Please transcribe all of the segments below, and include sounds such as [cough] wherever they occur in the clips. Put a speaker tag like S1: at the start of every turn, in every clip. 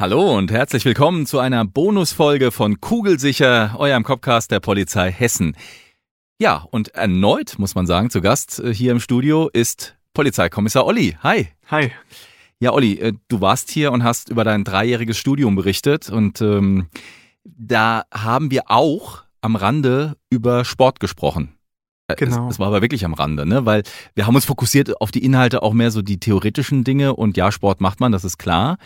S1: Hallo und herzlich willkommen zu einer Bonusfolge von Kugelsicher, eurem Copcast der Polizei Hessen. Ja, und erneut, muss man sagen, zu Gast äh, hier im Studio ist Polizeikommissar Olli. Hi.
S2: Hi.
S1: Ja, Olli, äh, du warst hier und hast über dein dreijähriges Studium berichtet und ähm, da haben wir auch am Rande über Sport gesprochen. Äh, genau. Es, es, war aber wirklich am Rande, ne? Weil wir haben uns fokussiert auf die Inhalte, auch mehr so die theoretischen Dinge und ja, Sport macht man, das ist klar.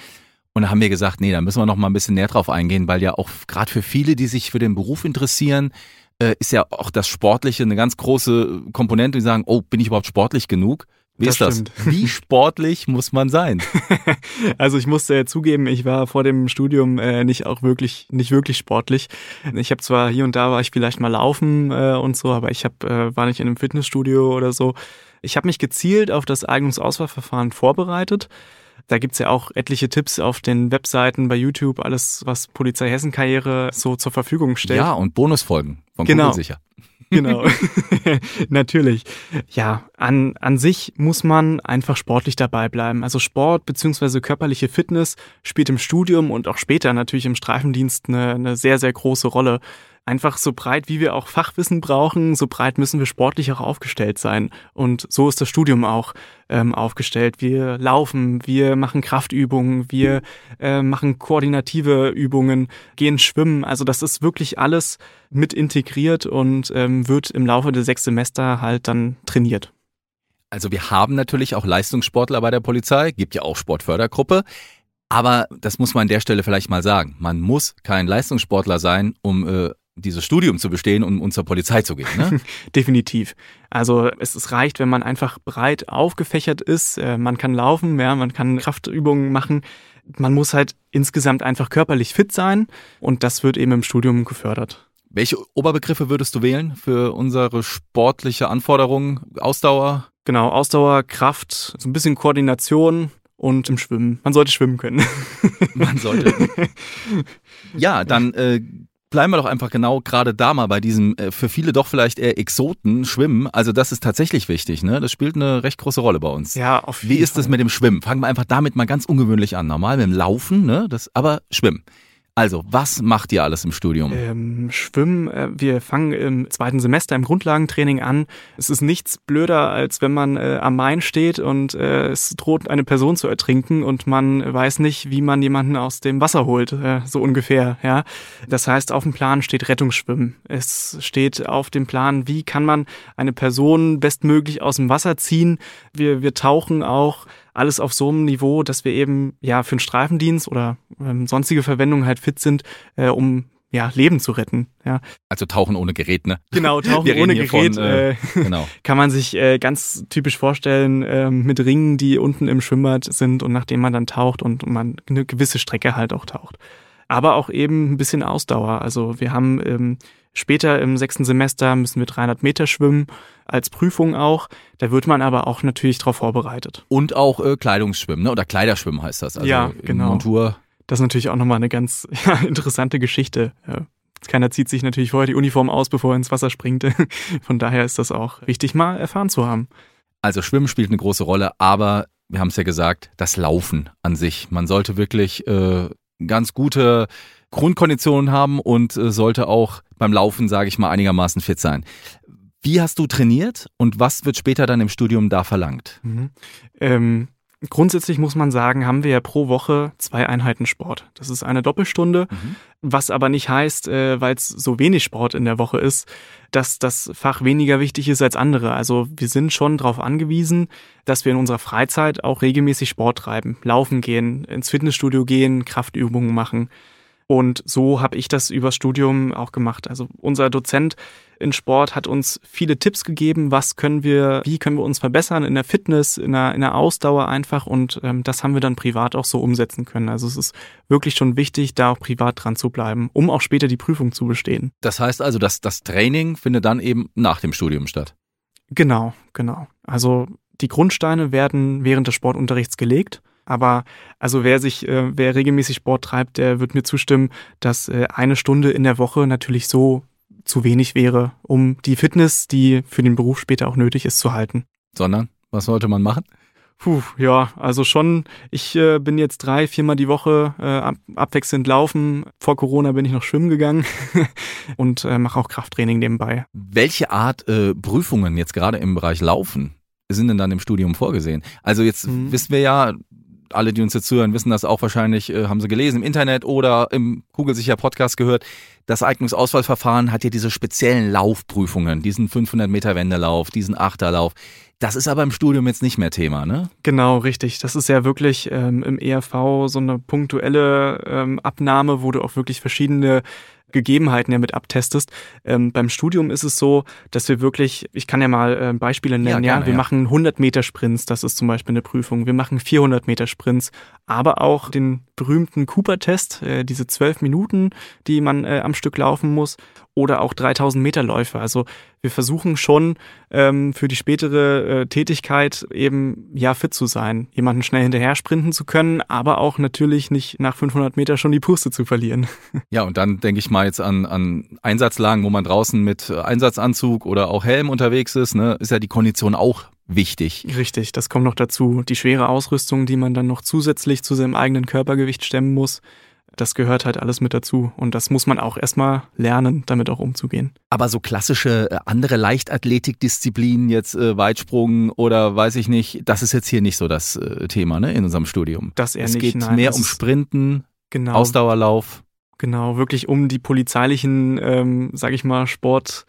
S1: Und da haben wir gesagt, nee, da müssen wir noch mal ein bisschen näher drauf eingehen, weil ja auch gerade für viele, die sich für den Beruf interessieren, äh, ist ja auch das Sportliche eine ganz große Komponente, die sagen, oh, bin ich überhaupt sportlich genug? Wie das ist das? Stimmt. Wie [laughs] sportlich muss man sein? [laughs]
S2: also ich musste zugeben, ich war vor dem Studium äh, nicht auch wirklich nicht wirklich sportlich. Ich habe zwar hier und da war ich vielleicht mal laufen äh, und so, aber ich hab, äh, war nicht in einem Fitnessstudio oder so. Ich habe mich gezielt auf das Eignungsauswahlverfahren vorbereitet. Da gibt's ja auch etliche Tipps auf den Webseiten, bei YouTube, alles, was Polizei Hessen Karriere so zur Verfügung stellt.
S1: Ja, und Bonusfolgen von
S2: genau.
S1: sicher.
S2: Genau, [laughs] natürlich. Ja, an, an sich muss man einfach sportlich dabei bleiben. Also Sport beziehungsweise körperliche Fitness spielt im Studium und auch später natürlich im Streifendienst eine, eine sehr, sehr große Rolle einfach so breit, wie wir auch Fachwissen brauchen, so breit müssen wir sportlich auch aufgestellt sein. Und so ist das Studium auch ähm, aufgestellt. Wir laufen, wir machen Kraftübungen, wir äh, machen koordinative Übungen, gehen schwimmen. Also das ist wirklich alles mit integriert und ähm, wird im Laufe der sechs Semester halt dann trainiert.
S1: Also wir haben natürlich auch Leistungssportler bei der Polizei, gibt ja auch Sportfördergruppe. Aber das muss man an der Stelle vielleicht mal sagen. Man muss kein Leistungssportler sein, um äh, dieses Studium zu bestehen und, um zur Polizei zu gehen. Ne? [laughs]
S2: Definitiv. Also es, es reicht, wenn man einfach breit aufgefächert ist. Äh, man kann laufen, ja, man kann Kraftübungen machen. Man muss halt insgesamt einfach körperlich fit sein und das wird eben im Studium gefördert.
S1: Welche Oberbegriffe würdest du wählen für unsere sportliche Anforderungen? Ausdauer?
S2: Genau, Ausdauer, Kraft, so ein bisschen Koordination und im Schwimmen. Man sollte schwimmen können.
S1: Man sollte. [laughs] Ja, dann äh, bleiben wir doch einfach genau gerade da mal bei diesem äh, für viele doch vielleicht eher Exoten Schwimmen. Also das ist tatsächlich wichtig, ne? Das spielt eine recht große Rolle bei uns.
S2: Ja, auf jeden
S1: Wie ist das mit dem Schwimmen? Fangen wir einfach damit mal ganz ungewöhnlich an. Normal mit dem Laufen, ne? Das, aber Schwimmen. Also, was macht ihr alles im Studium?
S2: Ähm, Schwimmen, äh, wir fangen im zweiten Semester im Grundlagentraining an. Es ist nichts blöder, als wenn man äh, am Main steht und äh, es droht eine Person zu ertrinken und man weiß nicht, wie man jemanden aus dem Wasser holt, äh, so ungefähr. Ja, Das heißt, auf dem Plan steht Rettungsschwimmen. Es steht auf dem Plan, wie kann man eine Person bestmöglich aus dem Wasser ziehen. Wir, wir tauchen auch alles auf so einem Niveau, dass wir eben ja für einen Streifendienst oder ähm, sonstige Verwendung halt fit sind, äh, um ja, Leben zu retten. Ja.
S1: Also tauchen ohne Gerät, ne?
S2: Genau, [laughs] tauchen ohne Gerät. Von, äh, äh, [laughs] genau. [laughs] Kann man sich äh, ganz typisch vorstellen äh, mit Ringen, die unten im Schwimmbad sind und nachdem man dann taucht und man eine gewisse Strecke halt auch taucht. Aber auch eben ein bisschen Ausdauer. Also wir haben ähm, Später im sechsten Semester müssen wir 300 Meter schwimmen, als Prüfung auch. Da wird man aber auch natürlich darauf vorbereitet.
S1: Und auch äh, Kleidungsschwimmen, ne? oder Kleiderschwimmen heißt das. Also
S2: ja, genau. Montur. Das ist natürlich auch nochmal eine ganz [laughs] ja, interessante Geschichte. Ja. Keiner zieht sich natürlich vorher die Uniform aus, bevor er ins Wasser springt. [laughs] Von daher ist das auch wichtig, mal erfahren zu haben.
S1: Also Schwimmen spielt eine große Rolle, aber wir haben es ja gesagt, das Laufen an sich. Man sollte wirklich äh, ganz gute Grundkonditionen haben und äh, sollte auch beim Laufen, sage ich mal, einigermaßen fit sein. Wie hast du trainiert und was wird später dann im Studium da verlangt?
S2: Mhm. Ähm, grundsätzlich muss man sagen, haben wir ja pro Woche zwei Einheiten Sport. Das ist eine Doppelstunde, mhm. was aber nicht heißt, äh, weil es so wenig Sport in der Woche ist, dass das Fach weniger wichtig ist als andere. Also wir sind schon darauf angewiesen, dass wir in unserer Freizeit auch regelmäßig Sport treiben, laufen gehen, ins Fitnessstudio gehen, Kraftübungen machen. Und so habe ich das übers Studium auch gemacht. Also unser Dozent in Sport hat uns viele Tipps gegeben, was können wir, wie können wir uns verbessern in der Fitness, in der, in der Ausdauer einfach. Und ähm, das haben wir dann privat auch so umsetzen können. Also es ist wirklich schon wichtig, da auch privat dran zu bleiben, um auch später die Prüfung zu bestehen.
S1: Das heißt also, dass das Training findet dann eben nach dem Studium statt.
S2: Genau, genau. Also die Grundsteine werden während des Sportunterrichts gelegt. Aber also wer sich, äh, wer regelmäßig Sport treibt, der wird mir zustimmen, dass äh, eine Stunde in der Woche natürlich so zu wenig wäre, um die Fitness, die für den Beruf später auch nötig ist, zu halten.
S1: Sondern, was sollte man machen?
S2: Puh, ja, also schon, ich äh, bin jetzt drei, viermal die Woche äh, ab, abwechselnd laufen. Vor Corona bin ich noch schwimmen gegangen [laughs] und äh, mache auch Krafttraining nebenbei.
S1: Welche Art äh, Prüfungen jetzt gerade im Bereich Laufen sind denn dann im Studium vorgesehen? Also jetzt mhm. wissen wir ja, alle, die uns jetzt zuhören, wissen das auch wahrscheinlich, äh, haben sie gelesen im Internet oder im Kugelsicher Podcast gehört. Das Eignungsauswahlverfahren hat ja diese speziellen Laufprüfungen, diesen 500 Meter Wendelauf, diesen Achterlauf. Das ist aber im Studium jetzt nicht mehr Thema, ne?
S2: Genau, richtig. Das ist ja wirklich ähm, im ERV so eine punktuelle ähm, Abnahme, wo du auch wirklich verschiedene Gegebenheiten ja mit abtestest. Ähm, beim Studium ist es so, dass wir wirklich, ich kann ja mal äh, Beispiele nennen, ja, gerne, ja wir ja. machen 100 Meter Sprints, das ist zum Beispiel eine Prüfung. Wir machen 400 Meter Sprints, aber auch den berühmten Cooper-Test, äh, diese zwölf Minuten, die man äh, am Stück laufen muss, oder auch 3000 Meter Läufe. Also wir versuchen schon ähm, für die spätere äh, Tätigkeit eben ja fit zu sein, jemanden schnell hinterher sprinten zu können, aber auch natürlich nicht nach 500 Meter schon die Puste zu verlieren.
S1: Ja, und dann denke ich mal jetzt an, an Einsatzlagen, wo man draußen mit Einsatzanzug oder auch Helm unterwegs ist, ne, ist ja die Kondition auch wichtig.
S2: Richtig, das kommt noch dazu. Die schwere Ausrüstung, die man dann noch zusätzlich zu seinem eigenen Körpergewicht stemmen muss, das gehört halt alles mit dazu. Und das muss man auch erstmal lernen, damit auch umzugehen.
S1: Aber so klassische äh, andere Leichtathletikdisziplinen, jetzt äh, Weitsprung oder weiß ich nicht, das ist jetzt hier nicht so das äh, Thema ne, in unserem Studium.
S2: Das eher
S1: es
S2: nicht.
S1: Es geht
S2: nein,
S1: mehr um Sprinten, genau, Ausdauerlauf.
S2: Genau, wirklich um die polizeilichen, ähm, sag ich mal, Sport.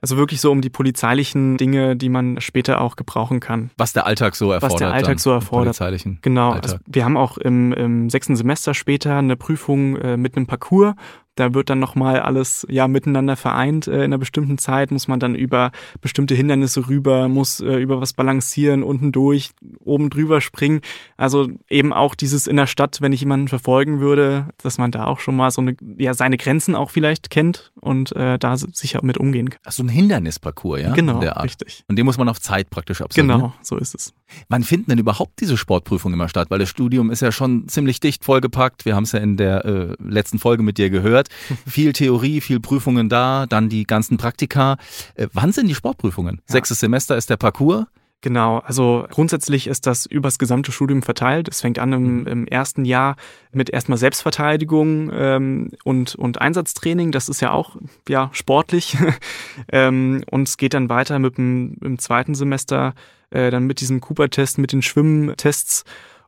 S2: Also wirklich so um die polizeilichen Dinge, die man später auch gebrauchen kann.
S1: Was der Alltag so erfordert.
S2: Was der Alltag so erfordert.
S1: Polizeilichen
S2: genau. Also wir haben auch im, im sechsten Semester später eine Prüfung äh, mit einem Parcours, da wird dann nochmal alles ja miteinander vereint. Äh, in einer bestimmten Zeit muss man dann über bestimmte Hindernisse rüber, muss äh, über was balancieren, unten durch, oben drüber springen. Also eben auch dieses in der Stadt, wenn ich jemanden verfolgen würde, dass man da auch schon mal so eine, ja, seine Grenzen auch vielleicht kennt und äh, da sicher mit umgehen kann.
S1: Ach, so ein Hindernisparcours, ja?
S2: Genau, richtig.
S1: Und den muss man auf Zeit praktisch absolvieren.
S2: Genau, so ist es.
S1: Wann finden denn überhaupt diese Sportprüfungen immer statt? Weil das Studium ist ja schon ziemlich dicht vollgepackt. Wir haben es ja in der äh, letzten Folge mit dir gehört. Viel Theorie, viel Prüfungen da, dann die ganzen Praktika. Äh, wann sind die Sportprüfungen? Ja. Sechstes Semester ist der Parcours.
S2: Genau, also grundsätzlich ist das übers gesamte Studium verteilt. Es fängt an im, mhm. im ersten Jahr mit erstmal Selbstverteidigung ähm, und, und Einsatztraining. Das ist ja auch ja, sportlich. [laughs] ähm, und es geht dann weiter mit dem im zweiten Semester äh, dann mit diesem Cooper-Test, mit den Schwimmtests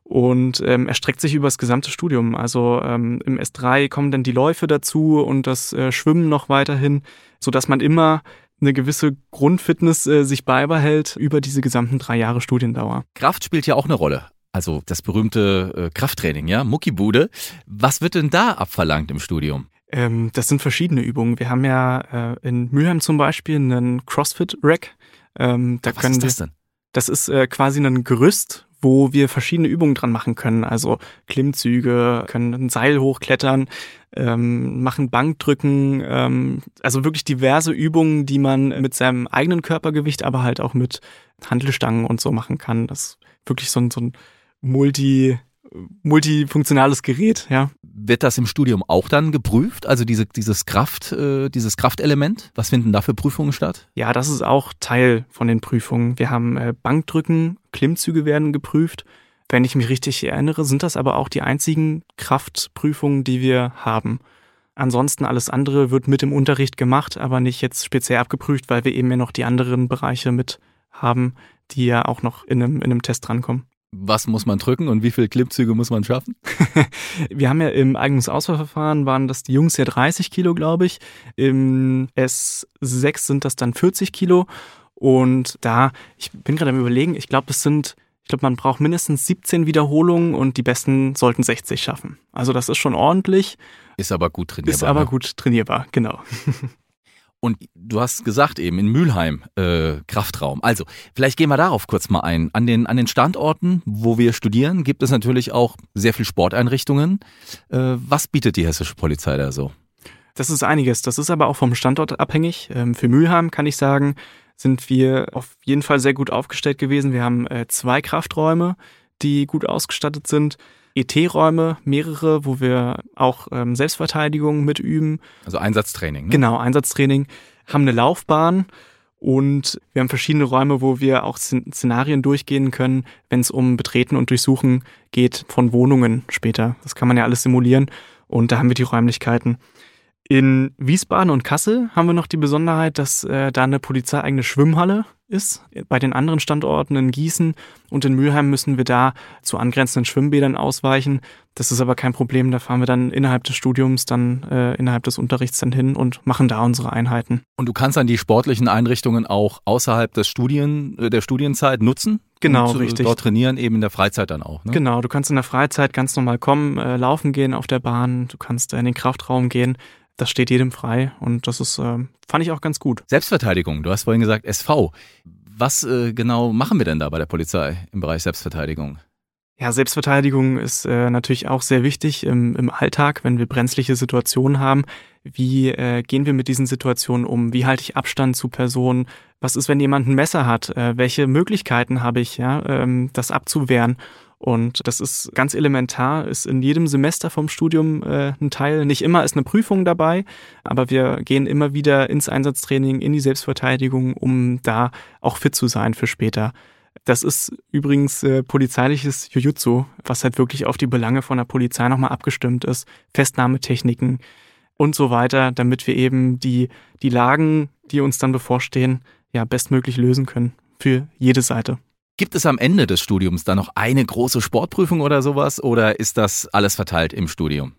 S2: und ähm, erstreckt sich über das gesamte Studium. Also ähm, im S3 kommen dann die Läufe dazu und das äh, Schwimmen noch weiterhin, so dass man immer eine gewisse Grundfitness äh, sich beibehält über diese gesamten drei Jahre Studiendauer.
S1: Kraft spielt ja auch eine Rolle. Also das berühmte äh, Krafttraining, ja, Muckibude. Was wird denn da abverlangt im Studium?
S2: Ähm, das sind verschiedene Übungen. Wir haben ja äh, in Mülheim zum Beispiel einen CrossFit-Rack. Ähm,
S1: da Was können ist das denn?
S2: Das ist äh, quasi ein Gerüst, wo wir verschiedene Übungen dran machen können. Also Klimmzüge, können ein Seil hochklettern, ähm, machen Bankdrücken, ähm, also wirklich diverse Übungen, die man mit seinem eigenen Körpergewicht, aber halt auch mit Handelstangen und so machen kann. Das ist wirklich so ein, so ein Multi, multifunktionales Gerät, ja.
S1: Wird das im Studium auch dann geprüft? Also diese, dieses Kraft, äh, dieses Kraftelement? Was finden da für Prüfungen statt?
S2: Ja, das ist auch Teil von den Prüfungen. Wir haben äh, Bankdrücken, Klimmzüge werden geprüft. Wenn ich mich richtig erinnere, sind das aber auch die einzigen Kraftprüfungen, die wir haben. Ansonsten alles andere wird mit im Unterricht gemacht, aber nicht jetzt speziell abgeprüft, weil wir eben ja noch die anderen Bereiche mit haben, die ja auch noch in einem, in einem Test drankommen.
S1: Was muss man drücken und wie viele Klippzüge muss man schaffen? [laughs]
S2: Wir haben ja im Eignungsauswahlverfahren waren das die Jungs ja 30 Kilo, glaube ich. Im S6 sind das dann 40 Kilo. Und da, ich bin gerade am überlegen, ich glaube, es sind, ich glaube, man braucht mindestens 17 Wiederholungen und die besten sollten 60 schaffen. Also das ist schon ordentlich.
S1: Ist aber gut trainierbar.
S2: Ist aber
S1: ne?
S2: gut trainierbar, genau. [laughs]
S1: Und du hast gesagt eben in Mülheim äh, Kraftraum. Also vielleicht gehen wir darauf kurz mal ein. An den, an den Standorten, wo wir studieren, gibt es natürlich auch sehr viel Sporteinrichtungen. Äh, was bietet die hessische Polizei da so?
S2: Das ist einiges. Das ist aber auch vom Standort abhängig. Ähm, für Mülheim kann ich sagen, sind wir auf jeden Fall sehr gut aufgestellt gewesen. Wir haben äh, zwei Krafträume, die gut ausgestattet sind. ET-Räume, mehrere, wo wir auch ähm, Selbstverteidigung mitüben.
S1: Also Einsatztraining. Ne?
S2: Genau, Einsatztraining. Haben eine Laufbahn und wir haben verschiedene Räume, wo wir auch Szenarien durchgehen können, wenn es um Betreten und Durchsuchen geht von Wohnungen später. Das kann man ja alles simulieren und da haben wir die Räumlichkeiten. In Wiesbaden und Kassel haben wir noch die Besonderheit, dass äh, da eine polizeieigene Schwimmhalle ist. Bei den anderen Standorten in Gießen und in Mülheim müssen wir da zu angrenzenden Schwimmbädern ausweichen. Das ist aber kein Problem. Da fahren wir dann innerhalb des Studiums, dann äh, innerhalb des Unterrichts dann hin und machen da unsere Einheiten.
S1: Und du kannst dann die sportlichen Einrichtungen auch außerhalb des Studien, äh, der Studienzeit nutzen?
S2: Genau,
S1: und,
S2: richtig.
S1: Dort trainieren, eben in der Freizeit dann auch. Ne?
S2: Genau, du kannst in der Freizeit ganz normal kommen, äh, laufen gehen auf der Bahn, du kannst in den Kraftraum gehen das steht jedem frei und das ist, äh, fand ich auch ganz gut.
S1: Selbstverteidigung, du hast vorhin gesagt SV. Was äh, genau machen wir denn da bei der Polizei im Bereich Selbstverteidigung?
S2: Ja, Selbstverteidigung ist äh, natürlich auch sehr wichtig im, im Alltag, wenn wir brenzliche Situationen haben. Wie äh, gehen wir mit diesen Situationen um? Wie halte ich Abstand zu Personen? Was ist, wenn jemand ein Messer hat? Äh, welche Möglichkeiten habe ich, ja, ähm, das abzuwehren? Und das ist ganz elementar, ist in jedem Semester vom Studium äh, ein Teil. Nicht immer ist eine Prüfung dabei, aber wir gehen immer wieder ins Einsatztraining, in die Selbstverteidigung, um da auch fit zu sein für später. Das ist übrigens äh, polizeiliches Jujutsu, was halt wirklich auf die Belange von der Polizei nochmal abgestimmt ist. Festnahmetechniken und so weiter, damit wir eben die, die Lagen, die uns dann bevorstehen, ja bestmöglich lösen können für jede Seite.
S1: Gibt es am Ende des Studiums da noch eine große Sportprüfung oder sowas oder ist das alles verteilt im Studium?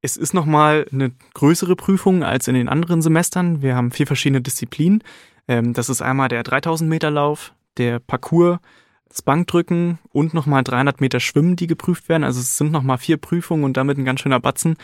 S2: Es ist nochmal eine größere Prüfung als in den anderen Semestern. Wir haben vier verschiedene Disziplinen. Ähm, das ist einmal der 3000 Meter Lauf, der Parcours, das Bankdrücken und nochmal 300 Meter Schwimmen, die geprüft werden. Also es sind nochmal vier Prüfungen und damit ein ganz schöner Batzen.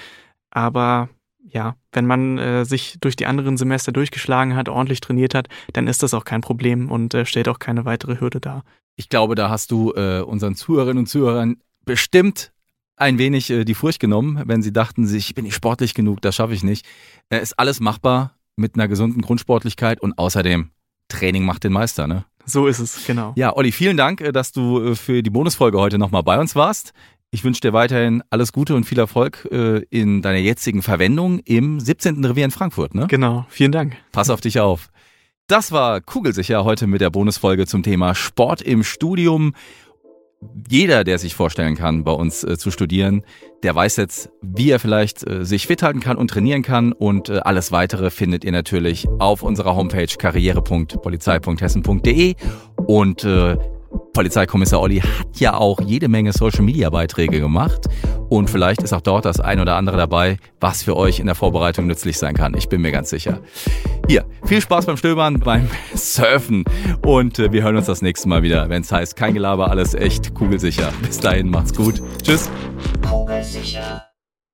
S2: Aber ja, wenn man äh, sich durch die anderen Semester durchgeschlagen hat, ordentlich trainiert hat, dann ist das auch kein Problem und äh, stellt auch keine weitere Hürde dar.
S1: Ich glaube, da hast du äh, unseren Zuhörerinnen und Zuhörern bestimmt ein wenig äh, die Furcht genommen, wenn sie dachten, ich bin nicht sportlich genug, das schaffe ich nicht. Äh, ist alles machbar mit einer gesunden Grundsportlichkeit und außerdem Training macht den Meister, ne?
S2: So ist es, genau.
S1: Ja, Olli, vielen Dank, äh, dass du äh, für die Bonusfolge heute nochmal bei uns warst. Ich wünsche dir weiterhin alles Gute und viel Erfolg äh, in deiner jetzigen Verwendung im 17. Revier in Frankfurt, ne?
S2: Genau, vielen Dank.
S1: Pass auf dich auf. Das war Kugelsicher heute mit der Bonusfolge zum Thema Sport im Studium. Jeder, der sich vorstellen kann, bei uns äh, zu studieren, der weiß jetzt, wie er vielleicht äh, sich fit halten kann und trainieren kann. Und äh, alles weitere findet ihr natürlich auf unserer Homepage karriere.polizei.hessen.de. Und äh, Polizeikommissar Olli hat ja auch jede Menge Social-Media-Beiträge gemacht und vielleicht ist auch dort das ein oder andere dabei, was für euch in der Vorbereitung nützlich sein kann. Ich bin mir ganz sicher. Hier, viel Spaß beim Stöbern, beim [laughs] Surfen und äh, wir hören uns das nächste Mal wieder, wenn es heißt, kein Gelaber, alles echt kugelsicher. Bis dahin, macht's gut. Tschüss. Kugelsicher.